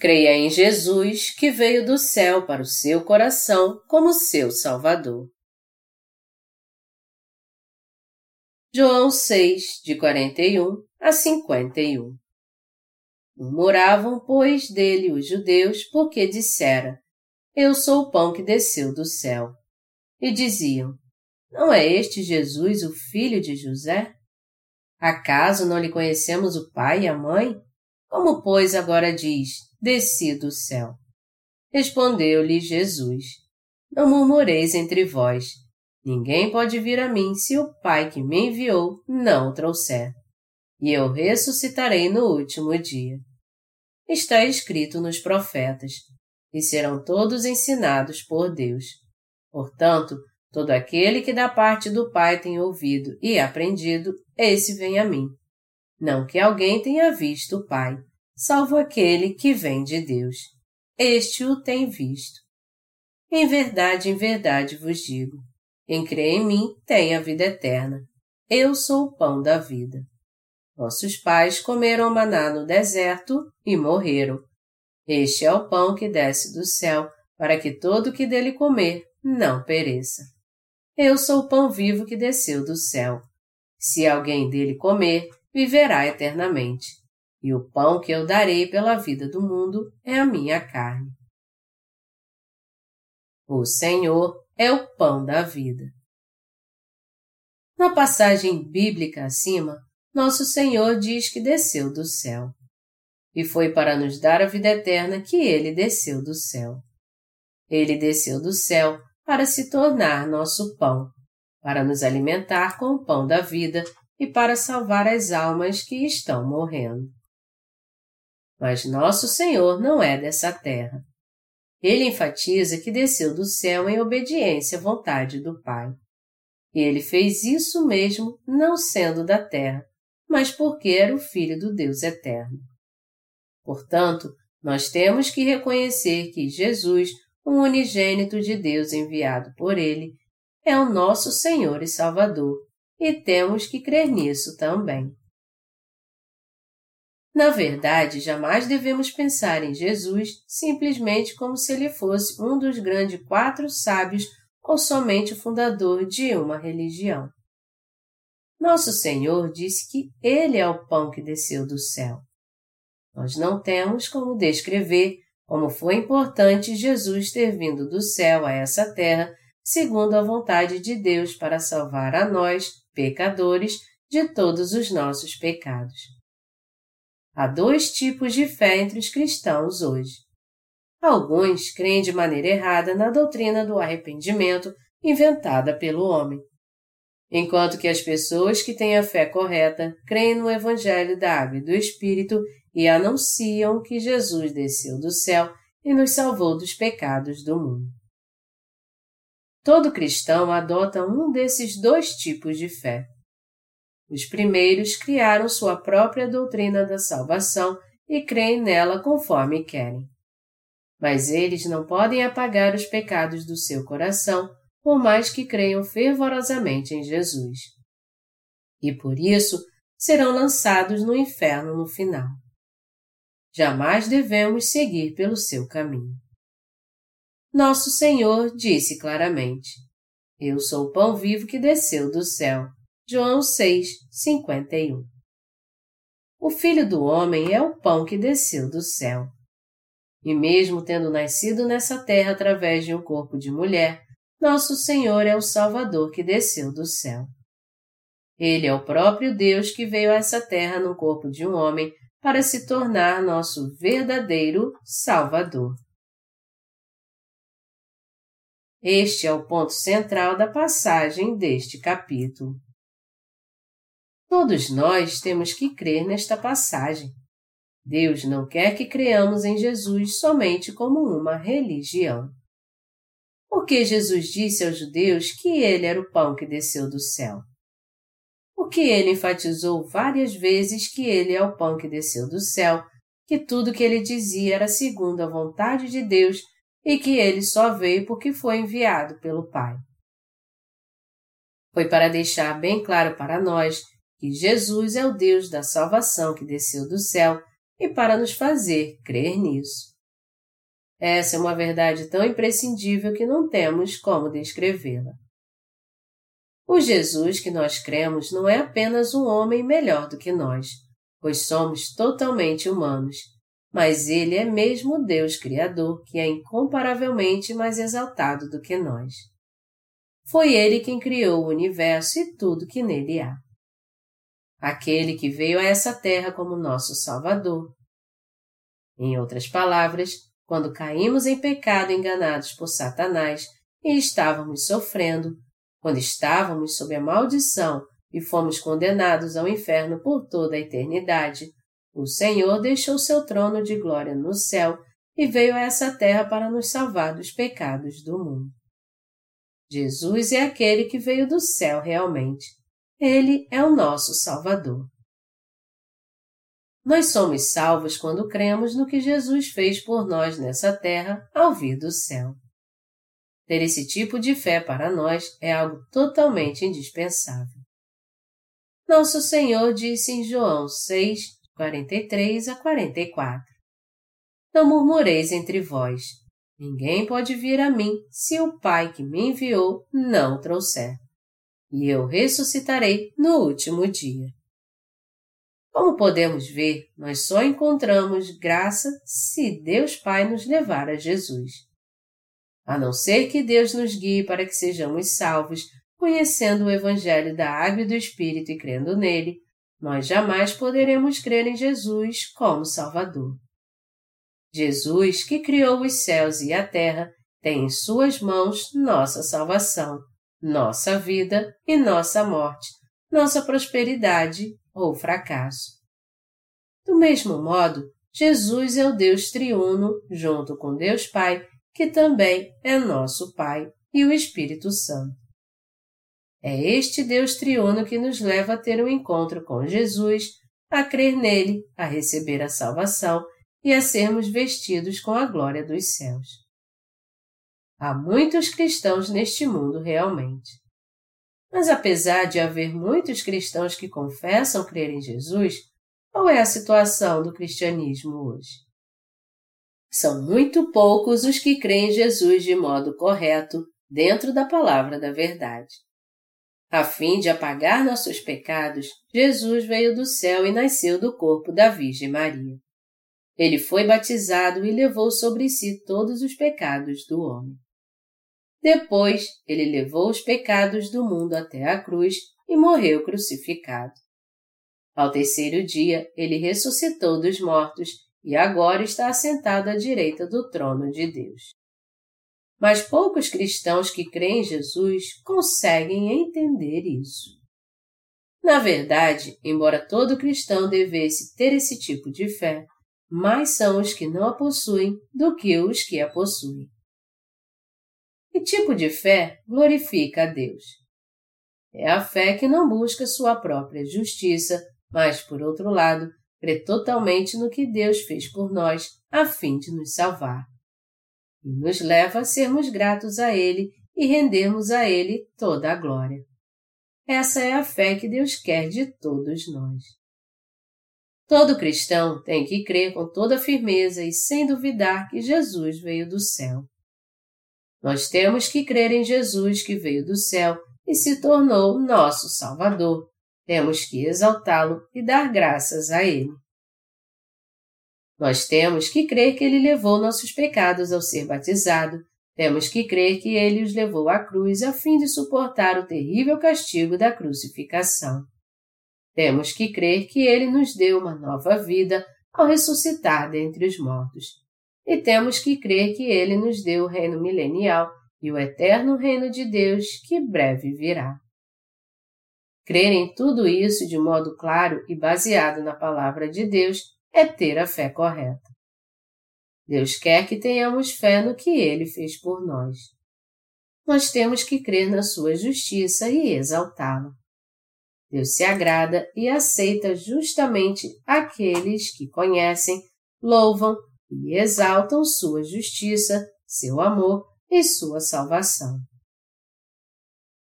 Creia em Jesus, que veio do céu para o seu coração como seu Salvador. João 6, de 41 a 51 Murmuravam, pois, dele os judeus, porque dissera: Eu sou o pão que desceu do céu. E diziam: Não é este Jesus o filho de José? Acaso não lhe conhecemos o pai e a mãe? Como, pois, agora diz: desci do céu. Respondeu-lhe Jesus: Não murmureis entre vós. Ninguém pode vir a mim se o Pai que me enviou não o trouxer. E eu ressuscitarei no último dia. Está escrito nos profetas, e serão todos ensinados por Deus. Portanto, todo aquele que da parte do Pai tem ouvido e aprendido, esse vem a mim. Não que alguém tenha visto o Pai, salvo aquele que vem de Deus. Este o tem visto. Em verdade, em verdade vos digo: quem crê em mim tem a vida eterna. Eu sou o pão da vida. Nossos pais comeram maná no deserto e morreram. Este é o pão que desce do céu, para que todo que dele comer não pereça. Eu sou o pão vivo que desceu do céu. Se alguém dele comer, viverá eternamente e o pão que eu darei pela vida do mundo é a minha carne. O Senhor é o pão da vida. Na passagem bíblica acima, nosso Senhor diz que desceu do céu. E foi para nos dar a vida eterna que ele desceu do céu. Ele desceu do céu para se tornar nosso pão, para nos alimentar com o pão da vida e para salvar as almas que estão morrendo. Mas nosso Senhor não é dessa terra. Ele enfatiza que desceu do céu em obediência à vontade do Pai. E ele fez isso mesmo não sendo da terra, mas porque era o Filho do Deus eterno. Portanto, nós temos que reconhecer que Jesus, o unigênito de Deus enviado por ele, é o nosso Senhor e Salvador, e temos que crer nisso também. Na verdade, jamais devemos pensar em Jesus simplesmente como se ele fosse um dos grandes quatro sábios ou somente o fundador de uma religião. Nosso Senhor disse que Ele é o pão que desceu do céu. Nós não temos como descrever como foi importante Jesus ter vindo do céu a essa terra segundo a vontade de Deus para salvar a nós, pecadores, de todos os nossos pecados. Há dois tipos de fé entre os cristãos hoje. Alguns creem de maneira errada na doutrina do arrependimento inventada pelo homem, enquanto que as pessoas que têm a fé correta creem no Evangelho da Água e do Espírito e anunciam que Jesus desceu do céu e nos salvou dos pecados do mundo. Todo cristão adota um desses dois tipos de fé. Os primeiros criaram sua própria doutrina da salvação e creem nela conforme querem. Mas eles não podem apagar os pecados do seu coração, por mais que creiam fervorosamente em Jesus. E por isso serão lançados no inferno no final. Jamais devemos seguir pelo seu caminho. Nosso Senhor disse claramente: Eu sou o pão vivo que desceu do céu. João 6, 51 O Filho do Homem é o pão que desceu do céu. E mesmo tendo nascido nessa terra através de um corpo de mulher, nosso Senhor é o Salvador que desceu do céu. Ele é o próprio Deus que veio a essa terra no corpo de um homem para se tornar nosso verdadeiro Salvador. Este é o ponto central da passagem deste capítulo. Todos nós temos que crer nesta passagem. Deus não quer que creamos em Jesus somente como uma religião. Porque Jesus disse aos judeus que ele era o pão que desceu do céu. Porque ele enfatizou várias vezes que ele é o pão que desceu do céu, que tudo que ele dizia era segundo a vontade de Deus e que ele só veio porque foi enviado pelo Pai. Foi para deixar bem claro para nós que Jesus é o Deus da salvação que desceu do céu e para nos fazer crer nisso. Essa é uma verdade tão imprescindível que não temos como descrevê-la. O Jesus que nós cremos não é apenas um homem melhor do que nós, pois somos totalmente humanos, mas ele é mesmo Deus Criador que é incomparavelmente mais exaltado do que nós. Foi ele quem criou o universo e tudo que nele há. Aquele que veio a essa terra como nosso Salvador. Em outras palavras, quando caímos em pecado enganados por Satanás e estávamos sofrendo, quando estávamos sob a maldição e fomos condenados ao inferno por toda a eternidade, o Senhor deixou seu trono de glória no céu e veio a essa terra para nos salvar dos pecados do mundo. Jesus é aquele que veio do céu realmente. Ele é o nosso Salvador. Nós somos salvos quando cremos no que Jesus fez por nós nessa terra ao vir do céu. Ter esse tipo de fé para nós é algo totalmente indispensável. Nosso Senhor disse em João 6, 43 a 44: Não murmureis entre vós. Ninguém pode vir a mim se o Pai que me enviou não trouxer. E eu ressuscitarei no último dia. Como podemos ver, nós só encontramos graça se Deus Pai nos levar a Jesus. A não ser que Deus nos guie para que sejamos salvos, conhecendo o Evangelho da Água e do Espírito e crendo nele, nós jamais poderemos crer em Jesus como Salvador. Jesus, que criou os céus e a terra, tem em suas mãos nossa salvação, nossa vida e nossa morte, nossa prosperidade ou fracasso. Do mesmo modo, Jesus é o Deus triuno, junto com Deus Pai, que também é nosso Pai, e o Espírito Santo. É este Deus triuno que nos leva a ter um encontro com Jesus, a crer nele, a receber a salvação e a sermos vestidos com a glória dos céus. Há muitos cristãos neste mundo realmente. Mas apesar de haver muitos cristãos que confessam crer em Jesus, qual é a situação do cristianismo hoje? São muito poucos os que creem em Jesus de modo correto, dentro da palavra da verdade. A fim de apagar nossos pecados, Jesus veio do céu e nasceu do corpo da Virgem Maria. Ele foi batizado e levou sobre si todos os pecados do homem. Depois, ele levou os pecados do mundo até a cruz e morreu crucificado. Ao terceiro dia, ele ressuscitou dos mortos e agora está assentado à direita do trono de Deus. Mas poucos cristãos que creem em Jesus conseguem entender isso. Na verdade, embora todo cristão devesse ter esse tipo de fé, mais são os que não a possuem do que os que a possuem. Que tipo de fé glorifica a Deus? É a fé que não busca sua própria justiça, mas, por outro lado, crê totalmente no que Deus fez por nós a fim de nos salvar. E nos leva a sermos gratos a Ele e rendermos a Ele toda a glória. Essa é a fé que Deus quer de todos nós. Todo cristão tem que crer com toda firmeza e sem duvidar que Jesus veio do céu. Nós temos que crer em Jesus que veio do céu e se tornou nosso Salvador. Temos que exaltá-lo e dar graças a Ele. Nós temos que crer que Ele levou nossos pecados ao ser batizado. Temos que crer que Ele os levou à cruz a fim de suportar o terrível castigo da crucificação. Temos que crer que Ele nos deu uma nova vida ao ressuscitar dentre os mortos e temos que crer que ele nos deu o reino milenial e o eterno reino de Deus que breve virá. Crer em tudo isso de modo claro e baseado na palavra de Deus é ter a fé correta. Deus quer que tenhamos fé no que ele fez por nós. Nós temos que crer na sua justiça e exaltá-la. Deus se agrada e aceita justamente aqueles que conhecem, louvam e exaltam sua justiça, seu amor e sua salvação.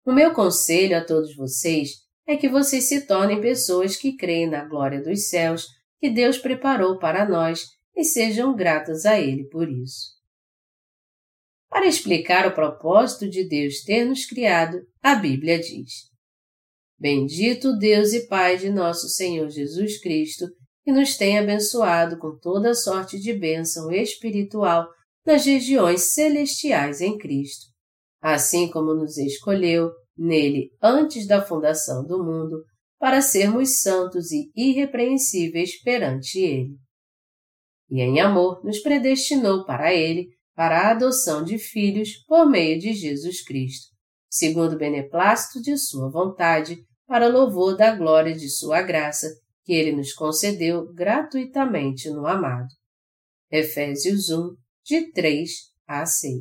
O meu conselho a todos vocês é que vocês se tornem pessoas que creem na glória dos céus, que Deus preparou para nós e sejam gratas a Ele por isso. Para explicar o propósito de Deus ter nos criado, a Bíblia diz: Bendito Deus e Pai de nosso Senhor Jesus Cristo, que nos tem abençoado com toda sorte de bênção espiritual nas regiões celestiais em Cristo, assim como nos escolheu nele antes da fundação do mundo para sermos santos e irrepreensíveis perante Ele. E em amor nos predestinou para Ele, para a adoção de filhos por meio de Jesus Cristo, segundo o beneplácito de Sua vontade, para louvor da glória de Sua graça, que Ele nos concedeu gratuitamente no amado. Efésios 1, de 3 a 6.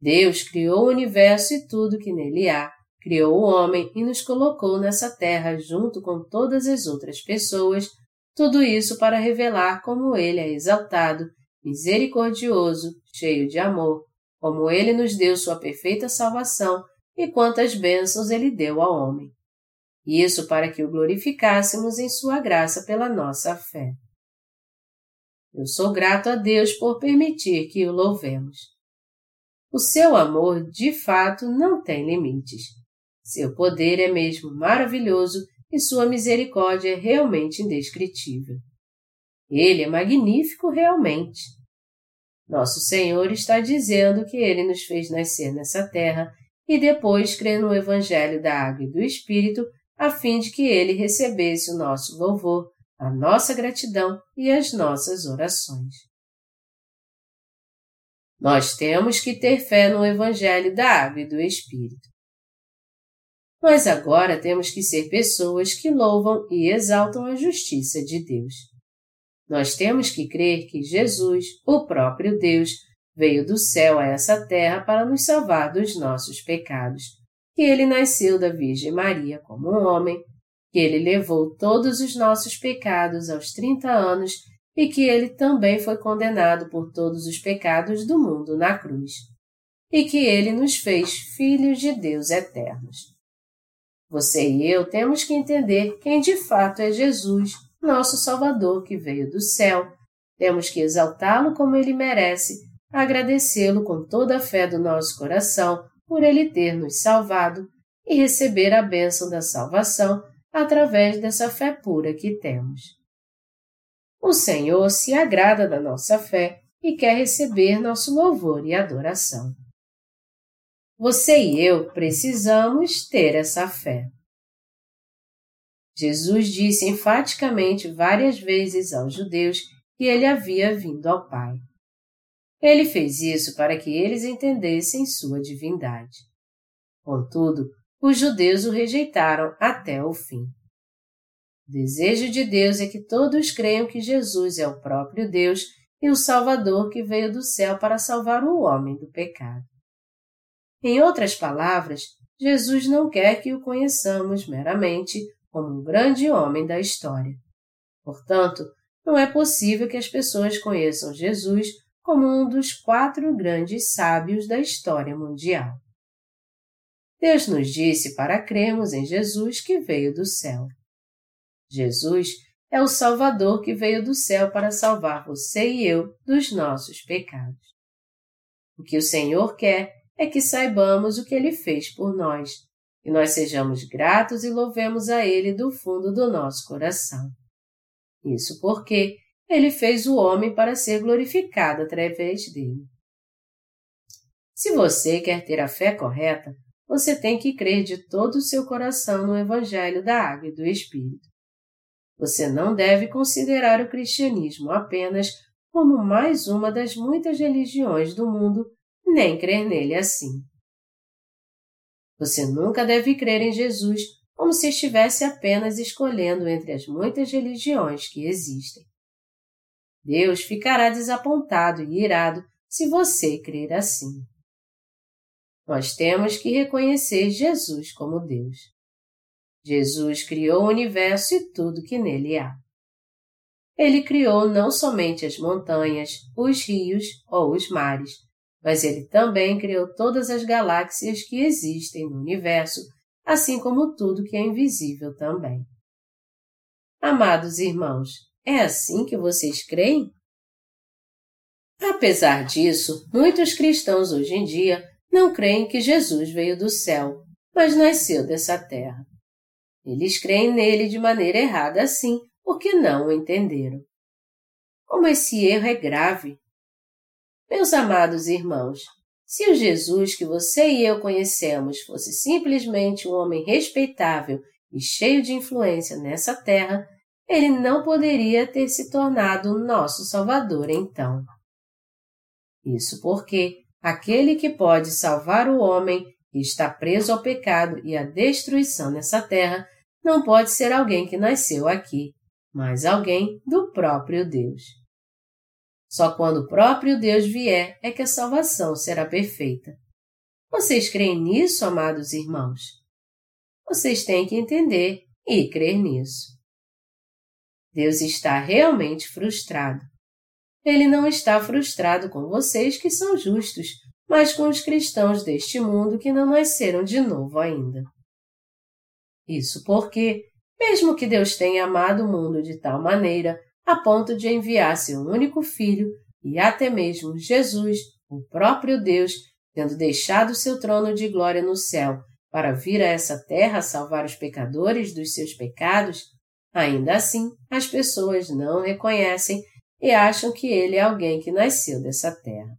Deus criou o universo e tudo que nele há, criou o homem e nos colocou nessa terra junto com todas as outras pessoas, tudo isso para revelar como ele é exaltado, misericordioso, cheio de amor, como ele nos deu sua perfeita salvação e quantas bênçãos ele deu ao homem. Isso para que o glorificássemos em sua graça pela nossa fé. Eu sou grato a Deus por permitir que o louvemos. O seu amor, de fato, não tem limites. Seu poder é mesmo maravilhoso e sua misericórdia é realmente indescritível. Ele é magnífico realmente. Nosso Senhor está dizendo que ele nos fez nascer nessa terra e depois crer no Evangelho da Água e do Espírito, a fim de que ele recebesse o nosso louvor, a nossa gratidão e as nossas orações. Nós temos que ter fé no Evangelho da Água e do Espírito. Mas agora temos que ser pessoas que louvam e exaltam a justiça de Deus. Nós temos que crer que Jesus, o próprio Deus, veio do céu a essa terra para nos salvar dos nossos pecados, que ele nasceu da Virgem Maria como um homem, que ele levou todos os nossos pecados aos 30 anos e que ele também foi condenado por todos os pecados do mundo na cruz, e que ele nos fez filhos de Deus eternos. Você e eu temos que entender quem de fato é Jesus, nosso Salvador que veio do céu. Temos que exaltá-lo como ele merece, agradecê-lo com toda a fé do nosso coração por ele ter nos salvado e receber a bênção da salvação através dessa fé pura que temos. O Senhor se agrada da nossa fé e quer receber nosso louvor e adoração. Você e eu precisamos ter essa fé. Jesus disse enfaticamente várias vezes aos judeus que ele havia vindo ao Pai. Ele fez isso para que eles entendessem sua divindade. Contudo, os judeus o rejeitaram até o fim. O desejo de Deus é que todos creiam que Jesus é o próprio Deus e o Salvador que veio do céu para salvar o homem do pecado. Em outras palavras, Jesus não quer que o conheçamos meramente como um grande homem da história. Portanto, não é possível que as pessoas conheçam Jesus como um dos quatro grandes sábios da história mundial. Deus nos disse para crermos em Jesus que veio do céu. Jesus é o Salvador que veio do céu para salvar você e eu dos nossos pecados. O que o Senhor quer é que saibamos o que ele fez por nós, e nós sejamos gratos e louvemos a ele do fundo do nosso coração. Isso porque ele fez o homem para ser glorificado através dele. Se você quer ter a fé correta, você tem que crer de todo o seu coração no Evangelho da Água e do Espírito. Você não deve considerar o cristianismo apenas como mais uma das muitas religiões do mundo nem crer nele assim. Você nunca deve crer em Jesus como se estivesse apenas escolhendo entre as muitas religiões que existem. Deus ficará desapontado e irado se você crer assim. Nós temos que reconhecer Jesus como Deus. Jesus criou o universo e tudo que nele há. Ele criou não somente as montanhas, os rios ou os mares, mas ele também criou todas as galáxias que existem no universo, assim como tudo que é invisível também. Amados irmãos, é assim que vocês creem? Apesar disso, muitos cristãos hoje em dia não creem que Jesus veio do céu, mas nasceu dessa terra. Eles creem nele de maneira errada assim, porque não o entenderam. Como esse erro é grave! Meus amados irmãos, se o Jesus que você e eu conhecemos fosse simplesmente um homem respeitável e cheio de influência nessa terra, ele não poderia ter se tornado nosso Salvador então. Isso porque aquele que pode salvar o homem que está preso ao pecado e à destruição nessa terra não pode ser alguém que nasceu aqui, mas alguém do próprio Deus. Só quando o próprio Deus vier é que a salvação será perfeita. Vocês creem nisso, amados irmãos? Vocês têm que entender e crer nisso. Deus está realmente frustrado. Ele não está frustrado com vocês que são justos, mas com os cristãos deste mundo que não nasceram de novo ainda. Isso porque, mesmo que Deus tenha amado o mundo de tal maneira a ponto de enviar seu único filho e até mesmo Jesus, o próprio Deus, tendo deixado seu trono de glória no céu para vir a essa terra salvar os pecadores dos seus pecados, ainda assim as pessoas não reconhecem e acham que ele é alguém que nasceu dessa terra.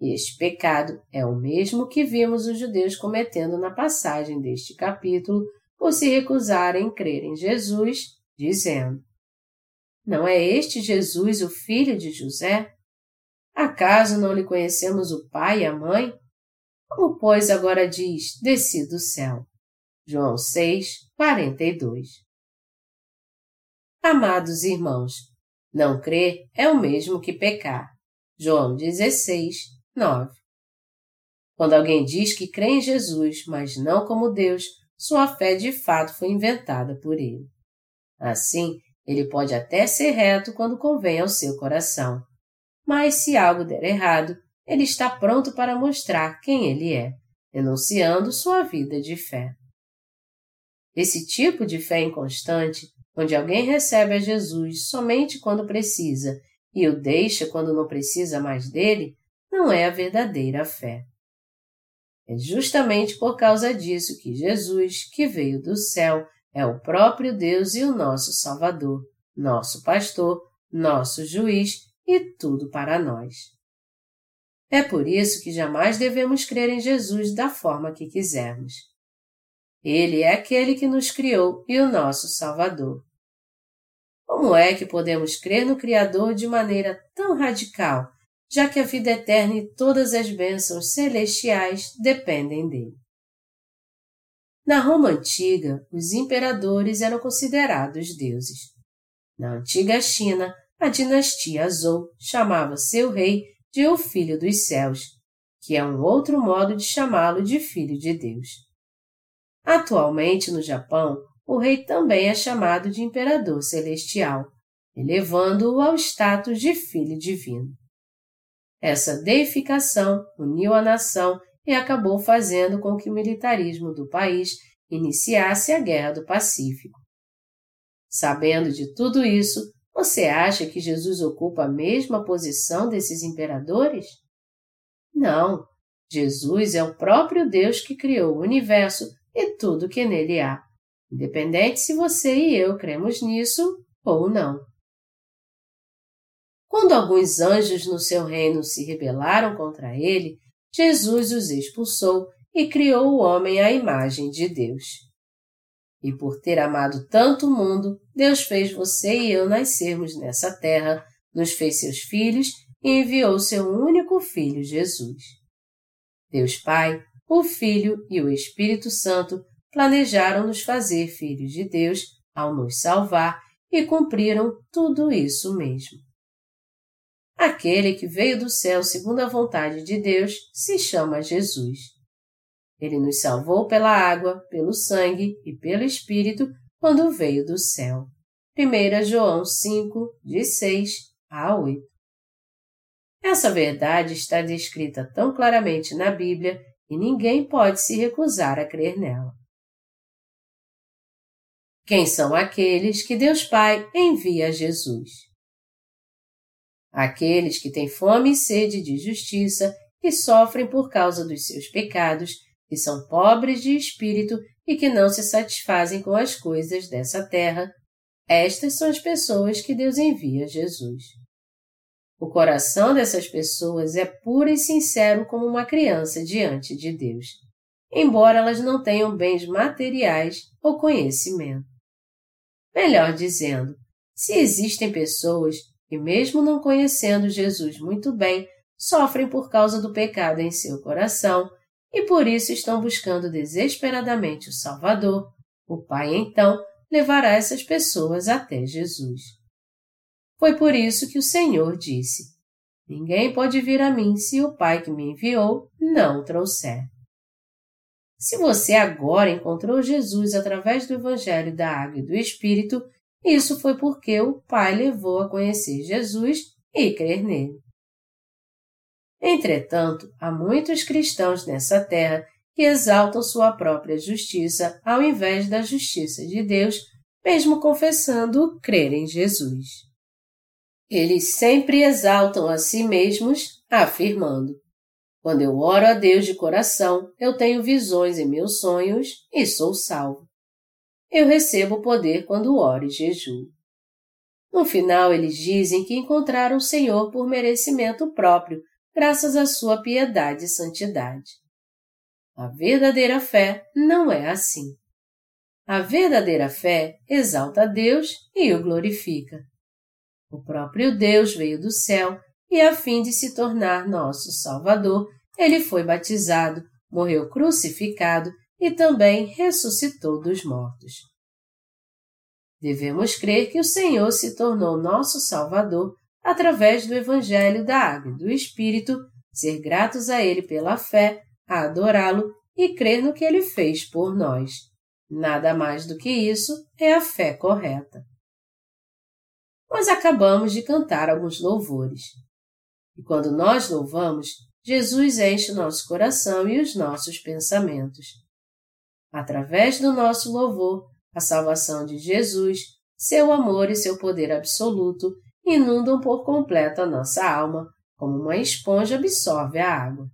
Este pecado é o mesmo que vimos os judeus cometendo na passagem deste capítulo por se recusarem a crer em Jesus, dizendo: Não é este Jesus o filho de José? Acaso não lhe conhecemos o pai e a mãe? Como, pois, agora diz: Desci do céu? João 6, 42. Amados irmãos, não crer é o mesmo que pecar. João 16, 9. Quando alguém diz que crê em Jesus, mas não como Deus, sua fé de fato foi inventada por ele. Assim, ele pode até ser reto quando convém ao seu coração. Mas se algo der errado, ele está pronto para mostrar quem ele é, denunciando sua vida de fé. Esse tipo de fé inconstante, onde alguém recebe a Jesus somente quando precisa e o deixa quando não precisa mais dele, não é a verdadeira fé. É justamente por causa disso que Jesus, que veio do céu, é o próprio Deus e o nosso Salvador, nosso pastor, nosso juiz e tudo para nós. É por isso que jamais devemos crer em Jesus da forma que quisermos. Ele é aquele que nos criou e o nosso Salvador. Como é que podemos crer no Criador de maneira tão radical já que a vida eterna e todas as bênçãos celestiais dependem dele. Na Roma antiga, os imperadores eram considerados deuses. Na antiga China, a dinastia Zhou chamava seu rei de o Filho dos Céus, que é um outro modo de chamá-lo de Filho de Deus. Atualmente, no Japão, o rei também é chamado de Imperador Celestial, elevando-o ao status de Filho Divino. Essa deificação uniu a nação e acabou fazendo com que o militarismo do país iniciasse a Guerra do Pacífico. Sabendo de tudo isso, você acha que Jesus ocupa a mesma posição desses imperadores? Não. Jesus é o próprio Deus que criou o universo e tudo que nele há, independente se você e eu cremos nisso ou não. Quando alguns anjos no seu reino se rebelaram contra ele, Jesus os expulsou e criou o homem à imagem de Deus. E por ter amado tanto o mundo, Deus fez você e eu nascermos nessa terra, nos fez seus filhos e enviou seu único filho, Jesus. Deus Pai, o Filho e o Espírito Santo planejaram nos fazer filhos de Deus ao nos salvar e cumpriram tudo isso mesmo. Aquele que veio do céu segundo a vontade de Deus se chama Jesus. Ele nos salvou pela água, pelo sangue e pelo Espírito quando veio do céu. 1 João 5, de 6 a 8. Essa verdade está descrita tão claramente na Bíblia e ninguém pode se recusar a crer nela. Quem são aqueles que Deus Pai envia a Jesus? Aqueles que têm fome e sede de justiça, que sofrem por causa dos seus pecados, que são pobres de espírito e que não se satisfazem com as coisas dessa terra, estas são as pessoas que Deus envia a Jesus. O coração dessas pessoas é puro e sincero como uma criança diante de Deus, embora elas não tenham bens materiais ou conhecimento. Melhor dizendo, se existem pessoas que, mesmo não conhecendo Jesus muito bem, sofrem por causa do pecado em seu coração e por isso estão buscando desesperadamente o Salvador, o Pai então levará essas pessoas até Jesus. Foi por isso que o Senhor disse: Ninguém pode vir a mim se o Pai que me enviou não trouxer. Se você agora encontrou Jesus através do Evangelho da Água e do Espírito, isso foi porque o Pai levou a conhecer Jesus e crer nele. Entretanto, há muitos cristãos nessa terra que exaltam sua própria justiça ao invés da justiça de Deus, mesmo confessando crer em Jesus. Eles sempre exaltam a si mesmos, afirmando: quando eu oro a Deus de coração, eu tenho visões em meus sonhos e sou salvo. Eu recebo poder quando oro e jejuo. No final, eles dizem que encontraram o Senhor por merecimento próprio, graças à sua piedade e santidade. A verdadeira fé não é assim. A verdadeira fé exalta a Deus e o glorifica. O próprio Deus veio do céu e, a fim de se tornar nosso Salvador, ele foi batizado, morreu crucificado e também ressuscitou dos mortos. Devemos crer que o Senhor se tornou nosso Salvador através do Evangelho da Água e do Espírito, ser gratos a Ele pela fé, adorá-lo e crer no que Ele fez por nós. Nada mais do que isso é a fé correta. Nós acabamos de cantar alguns louvores. E quando nós louvamos, Jesus enche nosso coração e os nossos pensamentos. Através do nosso louvor, a salvação de Jesus, seu amor e seu poder absoluto inundam por completo a nossa alma, como uma esponja absorve a água.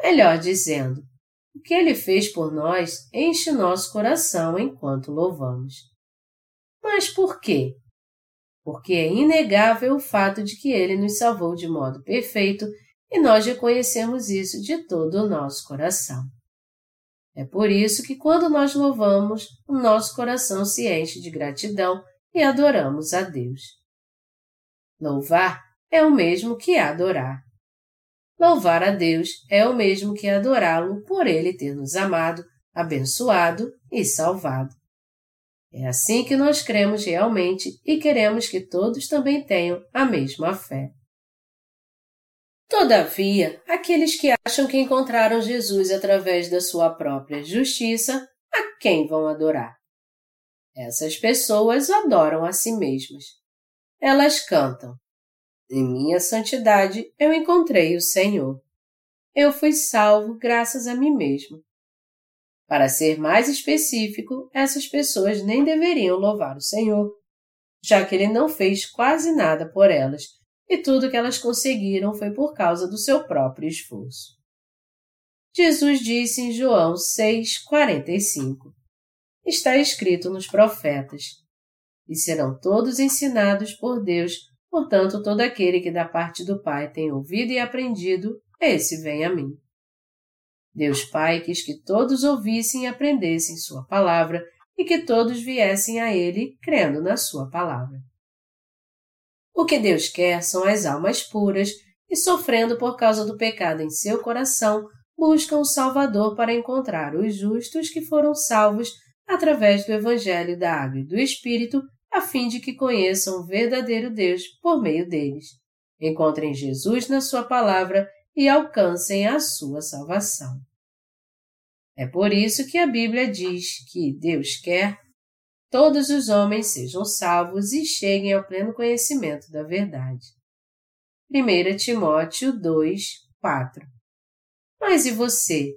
Melhor dizendo, o que ele fez por nós enche nosso coração enquanto louvamos. Mas por quê? Porque é inegável o fato de que ele nos salvou de modo perfeito e nós reconhecemos isso de todo o nosso coração. É por isso que, quando nós louvamos, o nosso coração se enche de gratidão e adoramos a Deus. Louvar é o mesmo que adorar. Louvar a Deus é o mesmo que adorá-lo por ele ter nos amado, abençoado e salvado. É assim que nós cremos realmente e queremos que todos também tenham a mesma fé. Todavia, aqueles que acham que encontraram Jesus através da sua própria justiça, a quem vão adorar? Essas pessoas adoram a si mesmas. Elas cantam: Em minha santidade eu encontrei o Senhor. Eu fui salvo graças a mim mesmo. Para ser mais específico, essas pessoas nem deveriam louvar o Senhor, já que ele não fez quase nada por elas e tudo que elas conseguiram foi por causa do seu próprio esforço. Jesus disse em João 6,45: Está escrito nos profetas: E serão todos ensinados por Deus, portanto, todo aquele que da parte do Pai tem ouvido e aprendido, esse vem a mim. Deus Pai quis que todos ouvissem e aprendessem Sua palavra e que todos viessem a Ele crendo na Sua palavra. O que Deus quer são as almas puras e, sofrendo por causa do pecado em seu coração, buscam o Salvador para encontrar os justos que foram salvos através do Evangelho da Água e do Espírito, a fim de que conheçam o verdadeiro Deus por meio deles, encontrem Jesus na Sua palavra e alcancem a sua salvação. É por isso que a Bíblia diz que Deus quer todos os homens sejam salvos e cheguem ao pleno conhecimento da verdade. 1 Timóteo 2, 4 Mas e você?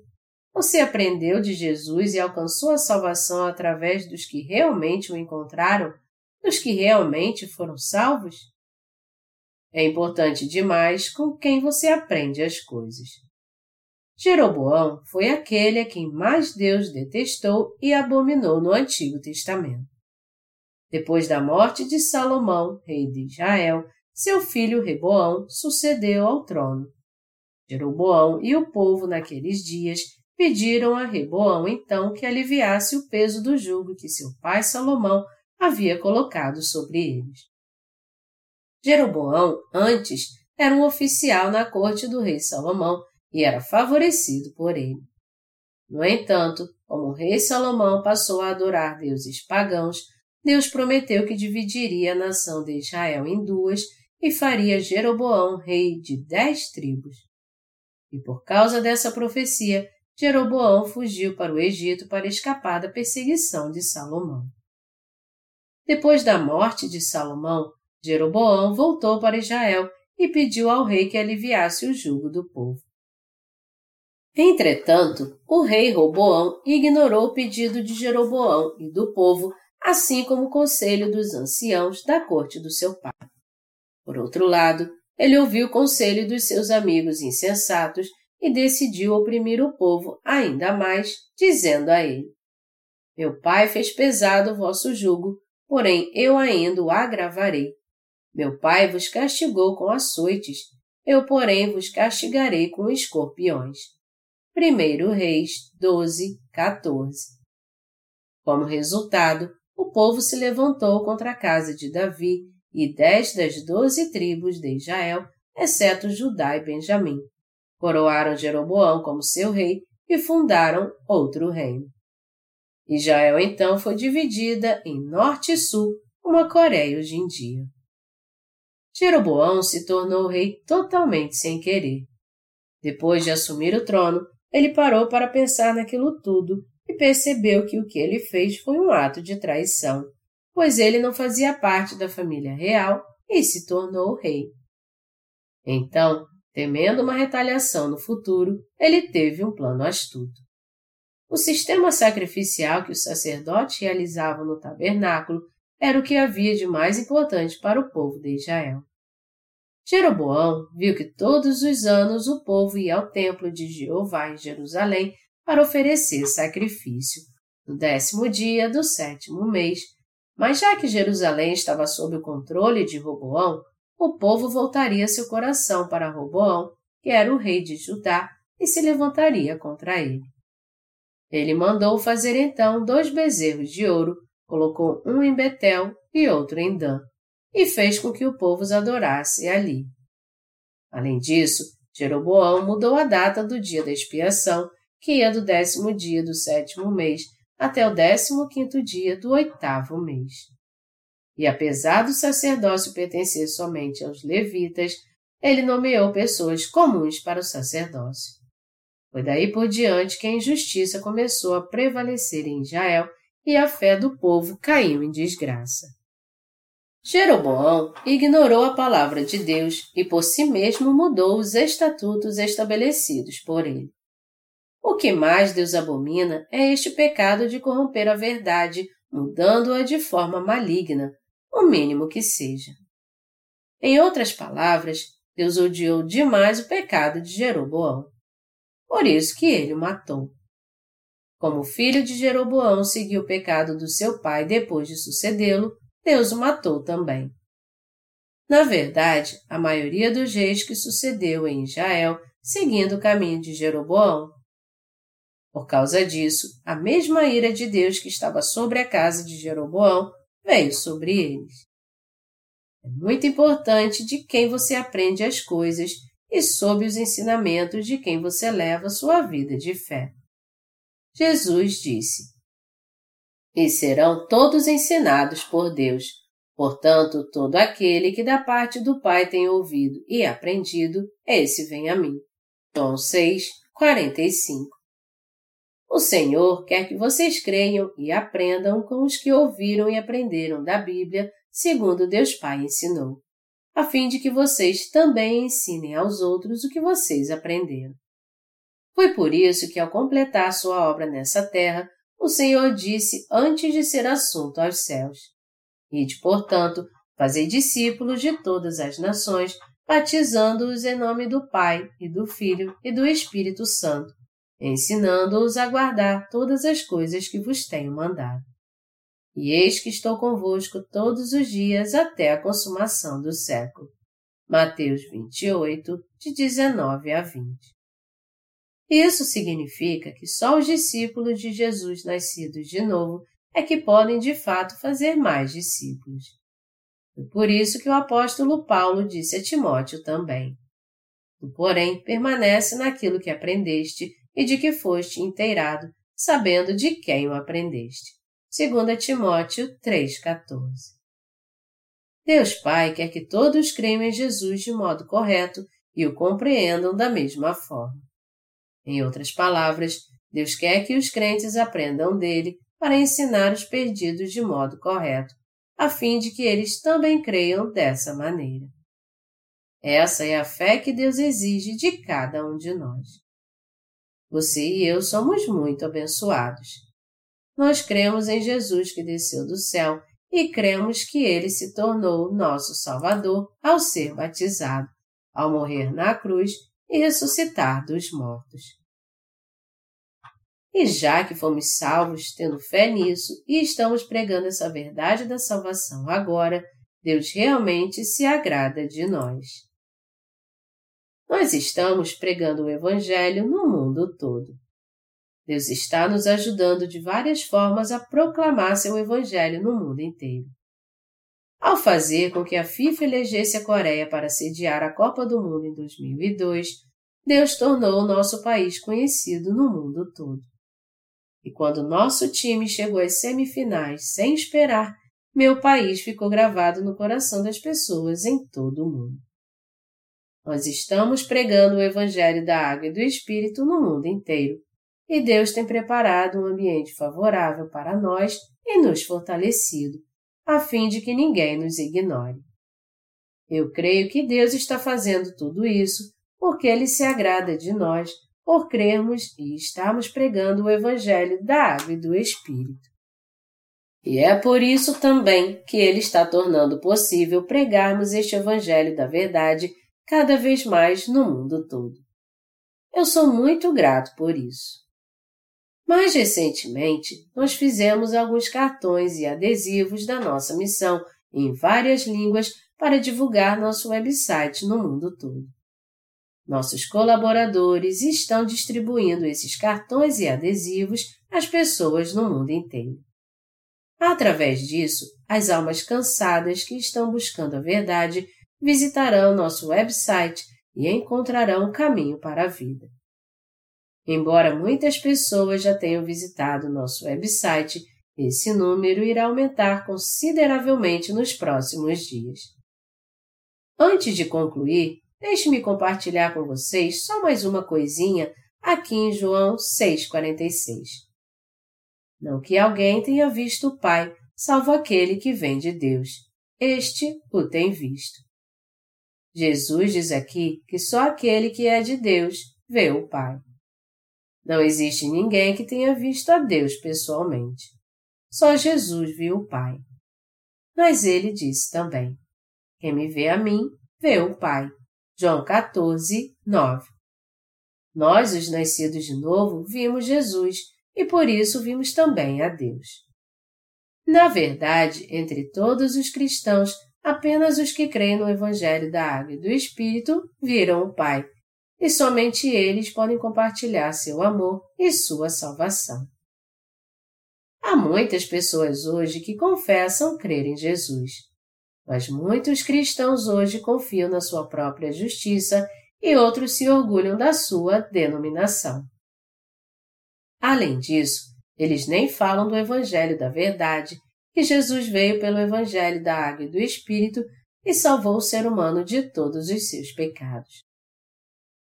Você aprendeu de Jesus e alcançou a salvação através dos que realmente o encontraram, dos que realmente foram salvos? É importante demais com quem você aprende as coisas. Jeroboão foi aquele a quem mais Deus detestou e abominou no Antigo Testamento. Depois da morte de Salomão, rei de Israel, seu filho Reboão sucedeu ao trono. Jeroboão e o povo naqueles dias pediram a Reboão então que aliviasse o peso do jugo que seu pai Salomão havia colocado sobre eles. Jeroboão, antes, era um oficial na corte do rei Salomão e era favorecido por ele. No entanto, como o rei Salomão passou a adorar deuses pagãos, Deus prometeu que dividiria a nação de Israel em duas e faria Jeroboão rei de dez tribos. E por causa dessa profecia, Jeroboão fugiu para o Egito para escapar da perseguição de Salomão. Depois da morte de Salomão, Jeroboão voltou para Israel e pediu ao rei que aliviasse o jugo do povo. Entretanto, o rei Roboão ignorou o pedido de Jeroboão e do povo, assim como o conselho dos anciãos da corte do seu pai. Por outro lado, ele ouviu o conselho dos seus amigos insensatos e decidiu oprimir o povo ainda mais, dizendo a ele: Meu pai fez pesado o vosso jugo, porém eu ainda o agravarei. Meu pai vos castigou com açoites, eu, porém, vos castigarei com escorpiões. 1 Reis 12, 14. Como resultado, o povo se levantou contra a casa de Davi e dez das doze tribos de Israel, exceto Judá e Benjamim, coroaram Jeroboão como seu rei e fundaram outro reino. Israel então foi dividida em norte e sul, como a Coreia hoje em dia. Jeroboão se tornou rei totalmente sem querer. Depois de assumir o trono, ele parou para pensar naquilo tudo e percebeu que o que ele fez foi um ato de traição, pois ele não fazia parte da família real e se tornou rei. Então, temendo uma retaliação no futuro, ele teve um plano astuto. O sistema sacrificial que os sacerdotes realizavam no tabernáculo era o que havia de mais importante para o povo de Israel. Jeroboão viu que todos os anos o povo ia ao templo de Jeová em Jerusalém para oferecer sacrifício, no décimo dia do sétimo mês. Mas já que Jerusalém estava sob o controle de Roboão, o povo voltaria seu coração para Roboão, que era o rei de Judá, e se levantaria contra ele. Ele mandou fazer então dois bezerros de ouro, colocou um em Betel e outro em Dan e fez com que o povo os adorasse ali. Além disso, Jeroboão mudou a data do dia da expiação, que ia do décimo dia do sétimo mês até o décimo quinto dia do oitavo mês. E apesar do sacerdócio pertencer somente aos levitas, ele nomeou pessoas comuns para o sacerdócio. Foi daí por diante que a injustiça começou a prevalecer em Israel e a fé do povo caiu em desgraça. Jeroboão ignorou a palavra de Deus e por si mesmo mudou os estatutos estabelecidos por ele. O que mais Deus abomina é este pecado de corromper a verdade, mudando-a de forma maligna, o mínimo que seja. Em outras palavras, Deus odiou demais o pecado de Jeroboão. Por isso que ele o matou. Como o filho de Jeroboão seguiu o pecado do seu pai depois de sucedê-lo, Deus o matou também. Na verdade, a maioria dos reis que sucedeu em Israel seguindo o caminho de Jeroboão. Por causa disso, a mesma ira de Deus que estava sobre a casa de Jeroboão veio sobre eles. É muito importante de quem você aprende as coisas e sob os ensinamentos de quem você leva sua vida de fé. Jesus disse: e serão todos ensinados por Deus. Portanto, todo aquele que da parte do Pai tem ouvido e aprendido, esse vem a mim. João 6, 45 O Senhor quer que vocês creiam e aprendam com os que ouviram e aprenderam da Bíblia, segundo Deus Pai ensinou, a fim de que vocês também ensinem aos outros o que vocês aprenderam. Foi por isso que, ao completar sua obra nessa terra, o Senhor disse antes de ser assunto aos céus: Ide, portanto, fazei discípulos de todas as nações, batizando-os em nome do Pai, e do Filho e do Espírito Santo, ensinando-os a guardar todas as coisas que vos tenho mandado. E eis que estou convosco todos os dias até a consumação do século. Mateus 28, de 19 a 20. Isso significa que só os discípulos de Jesus nascidos de novo é que podem de fato fazer mais discípulos. Foi por isso que o apóstolo Paulo disse a Timóteo também. Tu, porém, permanece naquilo que aprendeste e de que foste inteirado, sabendo de quem o aprendeste. 2 Timóteo 3,14 Deus Pai quer que todos creiam em Jesus de modo correto e o compreendam da mesma forma. Em outras palavras, Deus quer que os crentes aprendam dele para ensinar os perdidos de modo correto, a fim de que eles também creiam dessa maneira. Essa é a fé que Deus exige de cada um de nós. Você e eu somos muito abençoados. Nós cremos em Jesus que desceu do céu e cremos que ele se tornou nosso Salvador ao ser batizado, ao morrer na cruz e ressuscitar dos mortos. E já que fomos salvos tendo fé nisso e estamos pregando essa verdade da salvação agora, Deus realmente se agrada de nós. Nós estamos pregando o Evangelho no mundo todo. Deus está nos ajudando de várias formas a proclamar seu Evangelho no mundo inteiro. Ao fazer com que a FIFA elegesse a Coreia para sediar a Copa do Mundo em 2002, Deus tornou o nosso país conhecido no mundo todo. E quando nosso time chegou às semifinais sem esperar, meu país ficou gravado no coração das pessoas em todo o mundo. Nós estamos pregando o Evangelho da Água e do Espírito no mundo inteiro, e Deus tem preparado um ambiente favorável para nós e nos fortalecido, a fim de que ninguém nos ignore. Eu creio que Deus está fazendo tudo isso porque Ele se agrada de nós por crermos e estarmos pregando o Evangelho da Água e do Espírito. E é por isso também que Ele está tornando possível pregarmos este Evangelho da verdade cada vez mais no mundo todo. Eu sou muito grato por isso. Mais recentemente, nós fizemos alguns cartões e adesivos da nossa missão em várias línguas para divulgar nosso website no mundo todo. Nossos colaboradores estão distribuindo esses cartões e adesivos às pessoas no mundo inteiro. Através disso, as almas cansadas que estão buscando a verdade visitarão nosso website e encontrarão o caminho para a vida. Embora muitas pessoas já tenham visitado nosso website, esse número irá aumentar consideravelmente nos próximos dias. Antes de concluir, deixe-me compartilhar com vocês só mais uma coisinha aqui em João 6,46. Não que alguém tenha visto o Pai, salvo aquele que vem de Deus. Este o tem visto. Jesus diz aqui que só aquele que é de Deus vê o Pai. Não existe ninguém que tenha visto a Deus pessoalmente. Só Jesus viu o Pai. Mas ele disse também: Quem me vê a mim, vê o Pai. João 14, 9. Nós, os nascidos de novo, vimos Jesus e por isso vimos também a Deus. Na verdade, entre todos os cristãos, apenas os que creem no Evangelho da Água e do Espírito viram o Pai e somente eles podem compartilhar seu amor e sua salvação. Há muitas pessoas hoje que confessam crer em Jesus, mas muitos cristãos hoje confiam na sua própria justiça e outros se orgulham da sua denominação. Além disso, eles nem falam do Evangelho da Verdade, que Jesus veio pelo Evangelho da Água e do Espírito e salvou o ser humano de todos os seus pecados.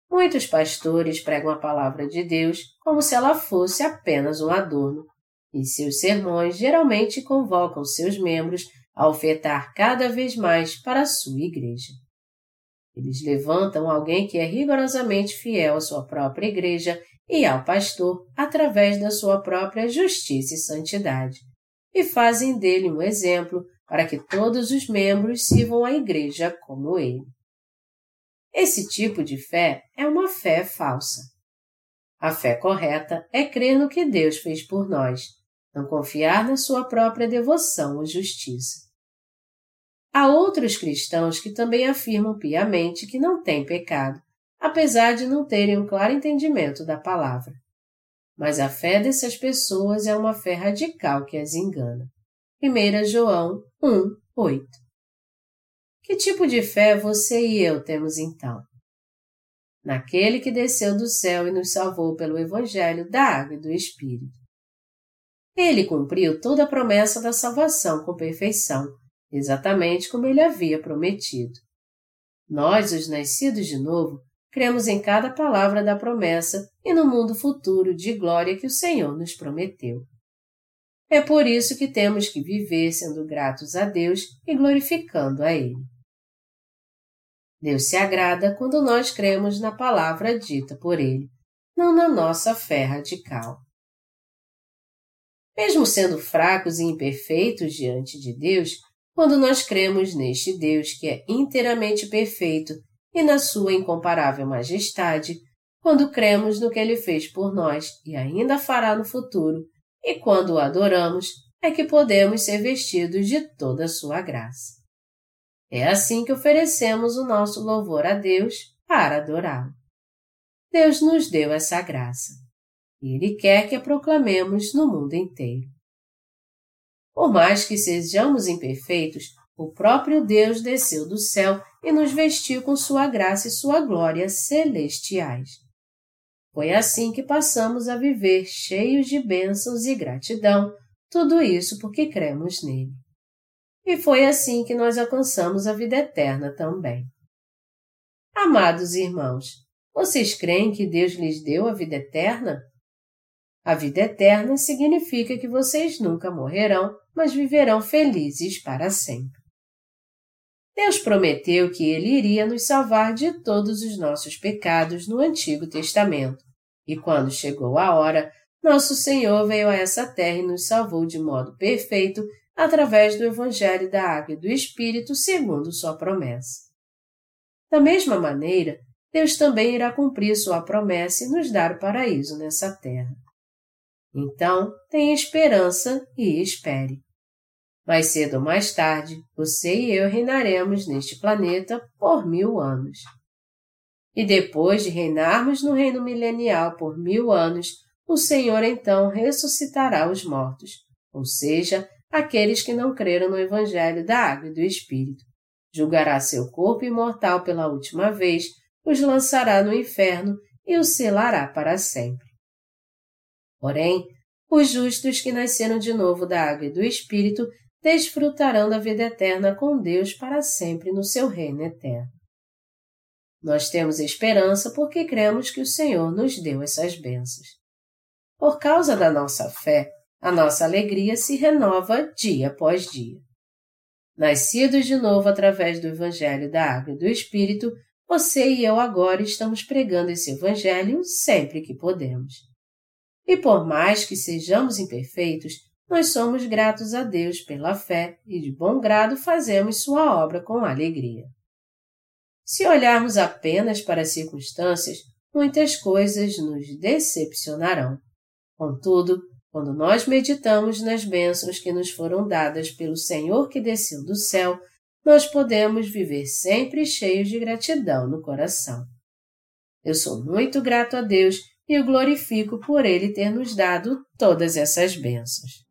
Muitos pastores pregam a palavra de Deus como se ela fosse apenas um adorno, e seus sermões geralmente convocam seus membros a ofertar cada vez mais para a sua igreja. Eles levantam alguém que é rigorosamente fiel à sua própria igreja e ao pastor através da sua própria justiça e santidade, e fazem dele um exemplo para que todos os membros sirvam a igreja como ele. Esse tipo de fé é uma fé falsa. A fé correta é crer no que Deus fez por nós, não confiar na sua própria devoção ou justiça. Há outros cristãos que também afirmam piamente que não têm pecado, apesar de não terem um claro entendimento da palavra. Mas a fé dessas pessoas é uma fé radical que as engana. 1 João 1, 8. Que tipo de fé você e eu temos então? Naquele que desceu do céu e nos salvou pelo Evangelho da Água e do Espírito. Ele cumpriu toda a promessa da salvação com perfeição, exatamente como ele havia prometido. Nós, os nascidos de novo, cremos em cada palavra da promessa e no mundo futuro de glória que o Senhor nos prometeu. É por isso que temos que viver sendo gratos a Deus e glorificando a Ele. Deus se agrada quando nós cremos na palavra dita por Ele, não na nossa fé radical. Mesmo sendo fracos e imperfeitos diante de Deus, quando nós cremos neste Deus que é inteiramente perfeito e na sua incomparável majestade, quando cremos no que ele fez por nós e ainda fará no futuro, e quando o adoramos, é que podemos ser vestidos de toda a sua graça. É assim que oferecemos o nosso louvor a Deus para adorá-lo. Deus nos deu essa graça. E Ele quer que a proclamemos no mundo inteiro. Por mais que sejamos imperfeitos, o próprio Deus desceu do céu e nos vestiu com sua graça e sua glória celestiais. Foi assim que passamos a viver cheios de bênçãos e gratidão, tudo isso porque cremos nele. E foi assim que nós alcançamos a vida eterna também. Amados irmãos, vocês creem que Deus lhes deu a vida eterna? A vida eterna significa que vocês nunca morrerão, mas viverão felizes para sempre. Deus prometeu que Ele iria nos salvar de todos os nossos pecados no Antigo Testamento. E quando chegou a hora, nosso Senhor veio a essa terra e nos salvou de modo perfeito através do Evangelho da Água e do Espírito, segundo sua promessa. Da mesma maneira, Deus também irá cumprir sua promessa e nos dar o paraíso nessa terra. Então, tenha esperança e espere. Mais cedo ou mais tarde, você e eu reinaremos neste planeta por mil anos. E depois de reinarmos no reino milenial por mil anos, o Senhor então ressuscitará os mortos, ou seja, aqueles que não creram no Evangelho da Água e do Espírito. Julgará seu corpo imortal pela última vez, os lançará no inferno e os selará para sempre. Porém, os justos que nasceram de novo da água e do Espírito desfrutarão da vida eterna com Deus para sempre no seu reino eterno. Nós temos esperança porque cremos que o Senhor nos deu essas bênçãos. Por causa da nossa fé, a nossa alegria se renova dia após dia. Nascidos de novo através do Evangelho da Água e do Espírito, você e eu agora estamos pregando esse Evangelho sempre que podemos. E por mais que sejamos imperfeitos, nós somos gratos a Deus pela fé e de bom grado fazemos sua obra com alegria. Se olharmos apenas para as circunstâncias, muitas coisas nos decepcionarão. Contudo, quando nós meditamos nas bênçãos que nos foram dadas pelo Senhor que desceu do céu, nós podemos viver sempre cheios de gratidão no coração. Eu sou muito grato a Deus e o glorifico por Ele ter nos dado todas essas bênçãos.